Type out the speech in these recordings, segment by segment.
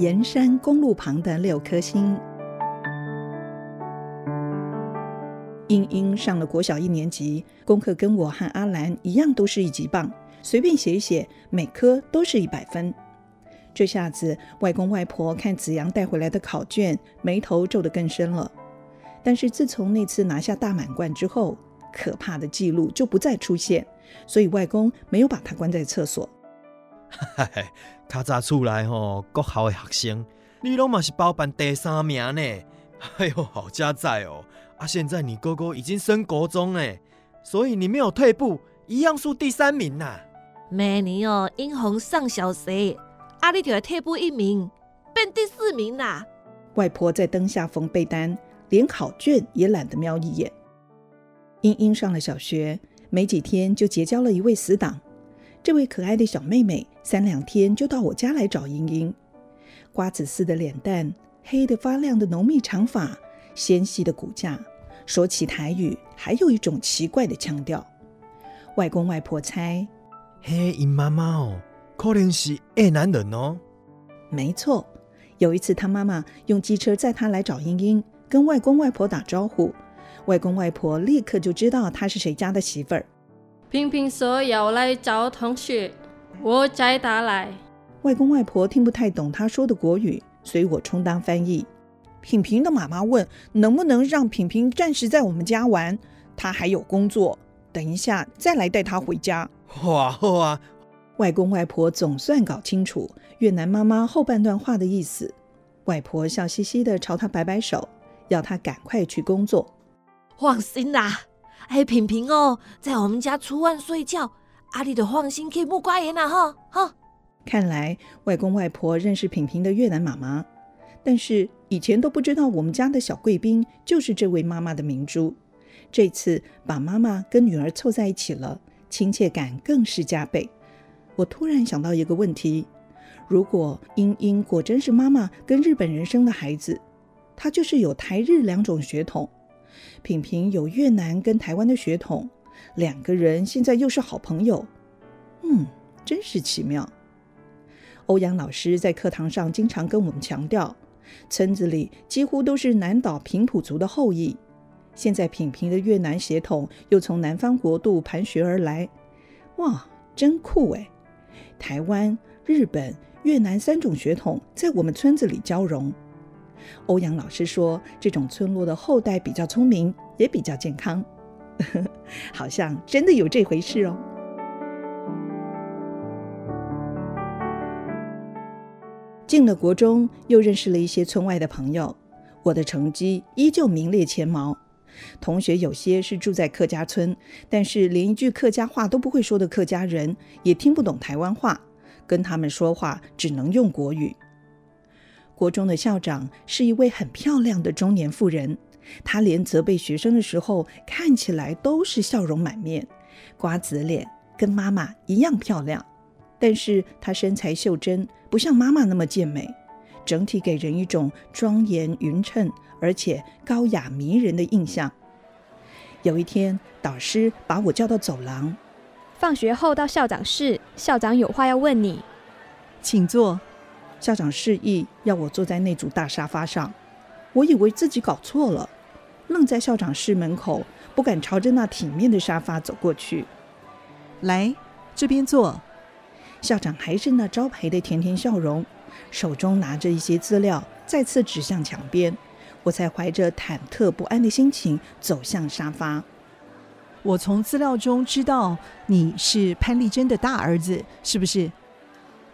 盐山公路旁的六颗星。英英上了国小一年级，功课跟我和阿兰一样，都是一级棒，随便写一写，每科都是一百分。这下子，外公外婆看子阳带回来的考卷，眉头皱得更深了。但是自从那次拿下大满贯之后，可怕的记录就不再出现，所以外公没有把他关在厕所。嗨，较早出来吼，国校的学生，你拢嘛是包办第三名呢。哎呦，好家在哦！啊，现在你哥哥已经升国中哎，所以你没有退步，一样是第三名呐。明年哦，英红上小学，阿你就要退步一名，变第四名啦。外婆在灯下缝被单，连考卷也懒得瞄一眼。英英上了小学，没几天就结交了一位死党。这位可爱的小妹妹，三两天就到我家来找英英。瓜子似的脸蛋，黑得发亮的浓密长发，纤细的骨架，说起台语还有一种奇怪的腔调。外公外婆猜，嘿，英妈妈哦，可能是爱男人哦。没错，有一次他妈妈用机车载他来找英英，跟外公外婆打招呼，外公外婆立刻就知道她是谁家的媳妇儿。平平说要来找同学，我再打来。外公外婆听不太懂他说的国语，所以我充当翻译。品平的妈妈问：“能不能让品平暂时在我们家玩？他还有工作，等一下再来带他回家。”哇哇！外公外婆总算搞清楚越南妈妈后半段话的意思。外婆笑嘻嘻的朝他摆摆手，要他赶快去工作。放心啦。哎，平平哦，在我们家出外睡觉，阿丽的放心，可以不挂言了哈哈。看来外公外婆认识平平的越南妈妈，但是以前都不知道我们家的小贵宾就是这位妈妈的明珠。这次把妈妈跟女儿凑在一起了，亲切感更是加倍。我突然想到一个问题：如果英英果真是妈妈跟日本人生的孩子，她就是有台日两种血统。品品有越南跟台湾的血统，两个人现在又是好朋友，嗯，真是奇妙。欧阳老师在课堂上经常跟我们强调，村子里几乎都是南岛平埔族的后裔。现在品品的越南血统又从南方国度盘旋而来，哇，真酷哎！台湾、日本、越南三种血统在我们村子里交融。欧阳老师说，这种村落的后代比较聪明，也比较健康，好像真的有这回事哦。进了国中，又认识了一些村外的朋友，我的成绩依旧名列前茅。同学有些是住在客家村，但是连一句客家话都不会说的客家人，也听不懂台湾话，跟他们说话只能用国语。国中的校长是一位很漂亮的中年妇人，她连责备学生的时候看起来都是笑容满面，瓜子脸，跟妈妈一样漂亮。但是她身材袖珍，不像妈妈那么健美，整体给人一种庄严匀称而且高雅迷人的印象。有一天，导师把我叫到走廊，放学后到校长室，校长有话要问你，请坐。校长示意要我坐在那组大沙发上，我以为自己搞错了，愣在校长室门口，不敢朝着那体面的沙发走过去。来，这边坐。校长还是那招牌的甜甜笑容，手中拿着一些资料，再次指向墙边。我才怀着忐忑不安的心情走向沙发。我从资料中知道你是潘丽珍的大儿子，是不是？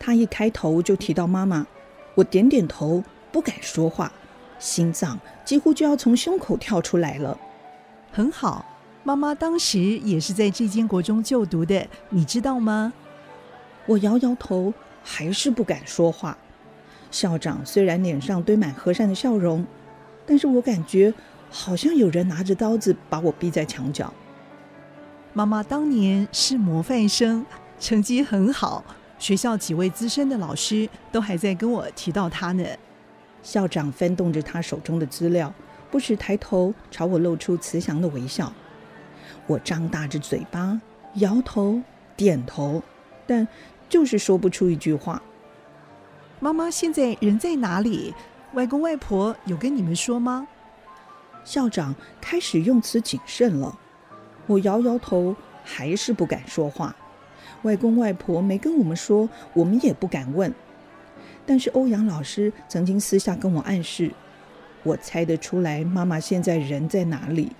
他一开头就提到妈妈，我点点头，不敢说话，心脏几乎就要从胸口跳出来了。很好，妈妈当时也是在这间国中就读的，你知道吗？我摇摇头，还是不敢说话。校长虽然脸上堆满和善的笑容，但是我感觉好像有人拿着刀子把我逼在墙角。妈妈当年是模范生，成绩很好。学校几位资深的老师都还在跟我提到他呢。校长翻动着他手中的资料，不时抬头朝我露出慈祥的微笑。我张大着嘴巴，摇头点头，但就是说不出一句话。妈妈现在人在哪里？外公外婆有跟你们说吗？校长开始用词谨慎了。我摇摇头，还是不敢说话。外公外婆没跟我们说，我们也不敢问。但是欧阳老师曾经私下跟我暗示，我猜得出来妈妈现在人在哪里，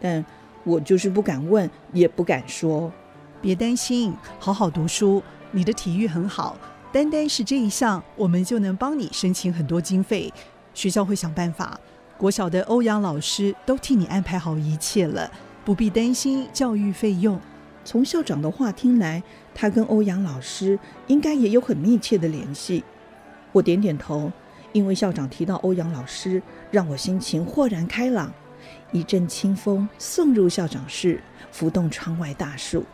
但我就是不敢问，也不敢说。别担心，好好读书。你的体育很好，单单是这一项，我们就能帮你申请很多经费。学校会想办法。国小的欧阳老师都替你安排好一切了，不必担心教育费用。从校长的话听来，他跟欧阳老师应该也有很密切的联系。我点点头，因为校长提到欧阳老师，让我心情豁然开朗。一阵清风送入校长室，拂动窗外大树，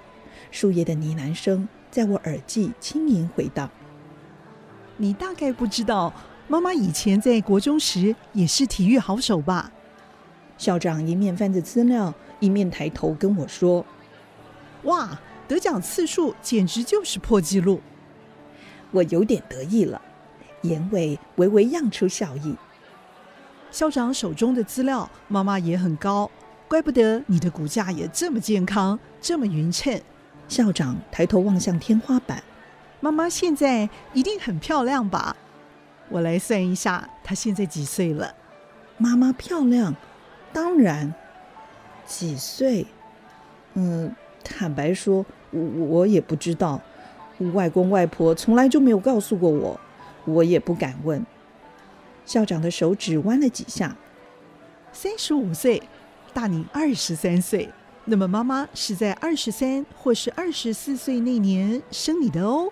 树叶的呢喃声在我耳际轻盈回荡。你大概不知道，妈妈以前在国中时也是体育好手吧？校长一面翻着资料，一面抬头跟我说。哇，得奖次数简直就是破纪录！我有点得意了，眼尾微微漾出笑意。校长手中的资料，妈妈也很高，怪不得你的骨架也这么健康，这么匀称。校长抬头望向天花板，妈妈现在一定很漂亮吧？我来算一下，她现在几岁了？妈妈漂亮，当然。几岁？嗯。坦白说，我我也不知道，外公外婆从来就没有告诉过我，我也不敢问。校长的手指弯了几下，三十五岁，大你二十三岁，那么妈妈是在二十三或是二十四岁那年生你的哦。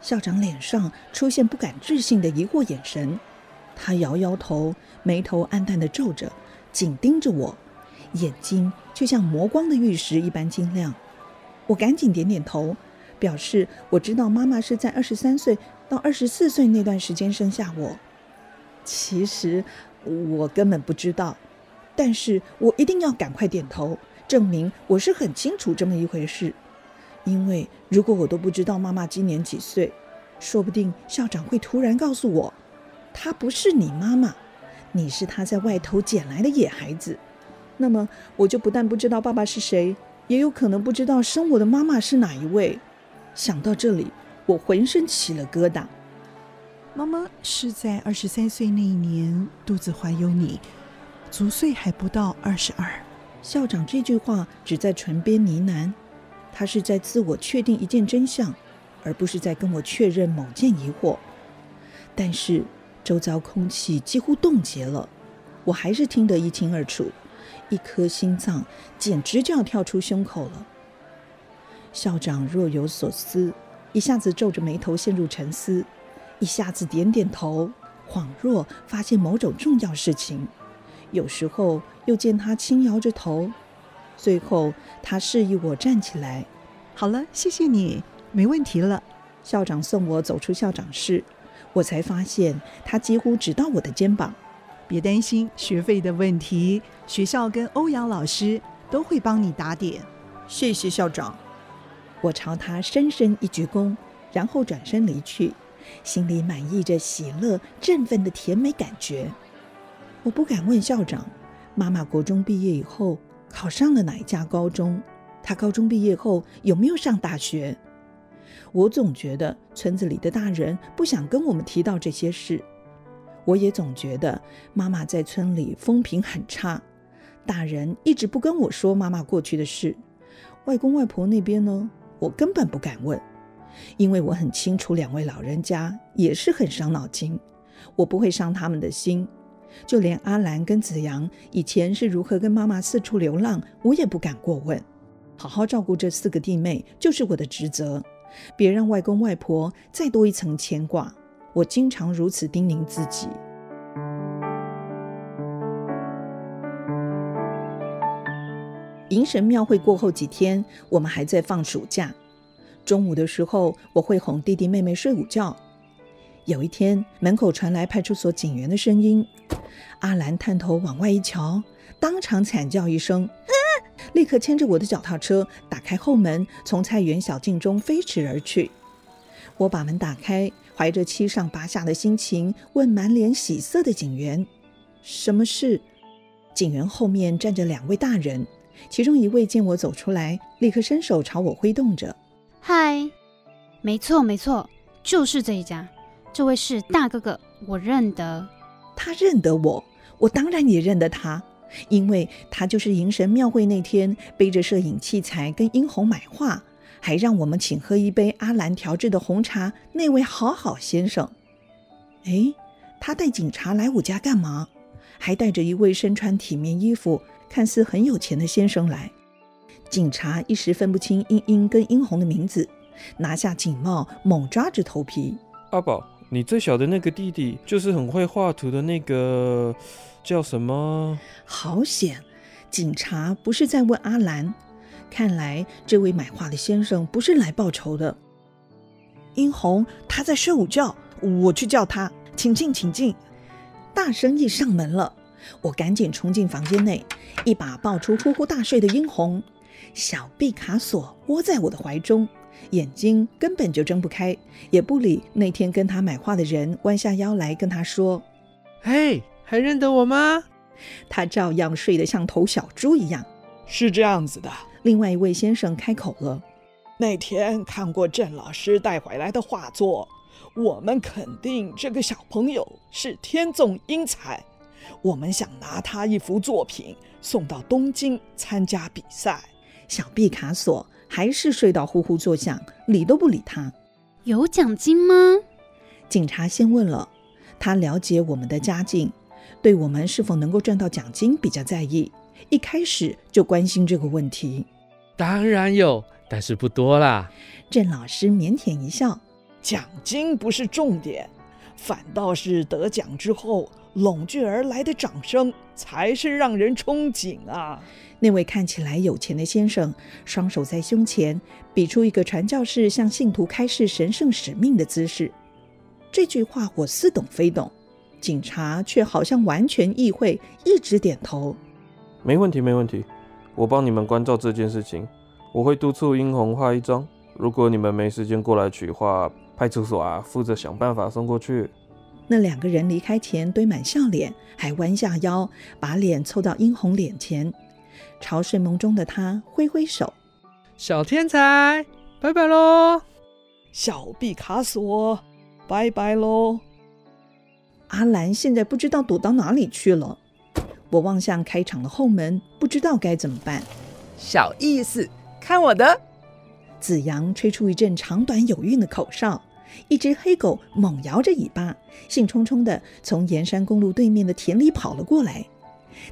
校长脸上出现不敢置信的疑惑眼神，他摇摇头，眉头暗淡的皱着，紧盯着我。眼睛却像磨光的玉石一般晶亮，我赶紧点点头，表示我知道妈妈是在二十三岁到二十四岁那段时间生下我。其实我根本不知道，但是我一定要赶快点头，证明我是很清楚这么一回事。因为如果我都不知道妈妈今年几岁，说不定校长会突然告诉我，她不是你妈妈，你是她在外头捡来的野孩子。那么我就不但不知道爸爸是谁，也有可能不知道生我的妈妈是哪一位。想到这里，我浑身起了疙瘩。妈妈是在二十三岁那一年肚子怀有你，足岁还不到二十二。校长这句话只在唇边呢喃，他是在自我确定一件真相，而不是在跟我确认某件疑惑。但是周遭空气几乎冻结了，我还是听得一清二楚。一颗心脏简直就要跳出胸口了。校长若有所思，一下子皱着眉头陷入沉思，一下子点点头，恍若发现某种重要事情。有时候又见他轻摇着头。最后，他示意我站起来。好了，谢谢你，没问题了。校长送我走出校长室，我才发现他几乎只到我的肩膀。别担心学费的问题，学校跟欧阳老师都会帮你打点。谢谢校长。我朝他深深一鞠躬，然后转身离去，心里满溢着喜乐、振奋的甜美感觉。我不敢问校长，妈妈国中毕业以后考上了哪一家高中？她高中毕业后有没有上大学？我总觉得村子里的大人不想跟我们提到这些事。我也总觉得妈妈在村里风评很差，大人一直不跟我说妈妈过去的事。外公外婆那边呢，我根本不敢问，因为我很清楚两位老人家也是很伤脑筋，我不会伤他们的心。就连阿兰跟子阳以前是如何跟妈妈四处流浪，我也不敢过问。好好照顾这四个弟妹就是我的职责，别让外公外婆再多一层牵挂。我经常如此叮咛自己。迎神庙会过后几天，我们还在放暑假。中午的时候，我会哄弟弟妹妹睡午觉。有一天，门口传来派出所警员的声音。阿兰探头往外一瞧，当场惨叫一声，立刻牵着我的脚踏车，打开后门，从菜园小径中飞驰而去。我把门打开，怀着七上八下的心情问满脸喜色的警员：“什么事？”警员后面站着两位大人，其中一位见我走出来，立刻伸手朝我挥动着。嗨，没错没错，就是这一家。这位是大哥哥，我认得。他认得我，我当然也认得他，因为他就是迎神庙会那天背着摄影器材跟殷红买画，还让我们请喝一杯阿兰调制的红茶那位好好先生。哎，他带警察来我家干嘛？还带着一位身穿体面衣服、看似很有钱的先生来。警察一时分不清英英跟英红的名字，拿下警帽，猛抓着头皮。阿宝，你最小的那个弟弟，就是很会画图的那个，叫什么？好险！警察不是在问阿兰，看来这位买画的先生不是来报仇的。英红他在睡午觉，我去叫他，请进，请进。大生意上门了，我赶紧冲进房间内，一把抱出呼呼大睡的英红。小毕卡索窝在我的怀中，眼睛根本就睁不开，也不理那天跟他买画的人，弯下腰来跟他说：“嘿，还认得我吗？”他照样睡得像头小猪一样。是这样子的，另外一位先生开口了：“那天看过郑老师带回来的画作，我们肯定这个小朋友是天纵英才，我们想拿他一幅作品送到东京参加比赛。”小毕卡索还是睡到呼呼作响，理都不理他。有奖金吗？警察先问了。他了解我们的家境，对我们是否能够赚到奖金比较在意，一开始就关心这个问题。当然有，但是不多啦。郑老师腼腆一笑：“奖金不是重点，反倒是得奖之后拢聚而来的掌声才是让人憧憬啊。”那位看起来有钱的先生，双手在胸前，比出一个传教士向信徒开示神圣使命的姿势。这句话我似懂非懂，警察却好像完全意会，一直点头。没问题，没问题，我帮你们关照这件事情。我会督促殷红画一张。如果你们没时间过来取画，派出所啊负责想办法送过去。那两个人离开前堆满笑脸，还弯下腰，把脸凑到殷红脸前。朝睡梦中的他挥挥手，小天才，拜拜喽！小毕卡索，拜拜喽！阿兰现在不知道躲到哪里去了。我望向开场的后门，不知道该怎么办。小意思，看我的！子阳吹出一阵长短有韵的口哨，一只黑狗猛摇着尾巴，兴冲冲地从沿山公路对面的田里跑了过来。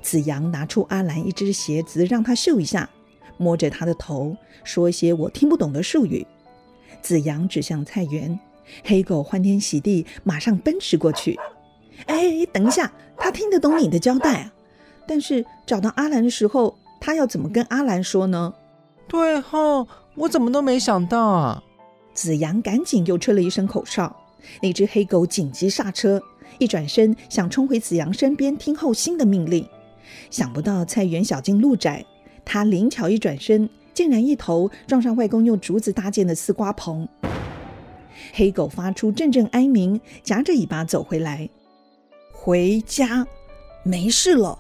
子阳拿出阿兰一只鞋子，让他嗅一下，摸着他的头，说一些我听不懂的术语。子阳指向菜园，黑狗欢天喜地，马上奔驰过去。哎，等一下，他听得懂你的交代啊？但是找到阿兰的时候，他要怎么跟阿兰说呢？对哈，我怎么都没想到啊！子阳赶紧又吹了一声口哨，那只黑狗紧急刹车，一转身想冲回子阳身边听候新的命令。想不到菜园小径路窄，他灵巧一转身，竟然一头撞上外公用竹子搭建的丝瓜棚。黑狗发出阵阵哀鸣，夹着尾巴走回来。回家，没事了。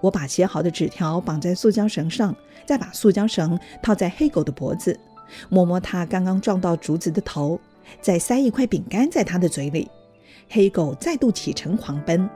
我把写好的纸条绑在塑胶绳上，再把塑胶绳套在黑狗的脖子，摸摸它刚刚撞到竹子的头，再塞一块饼干在它的嘴里。黑狗再度启程狂奔。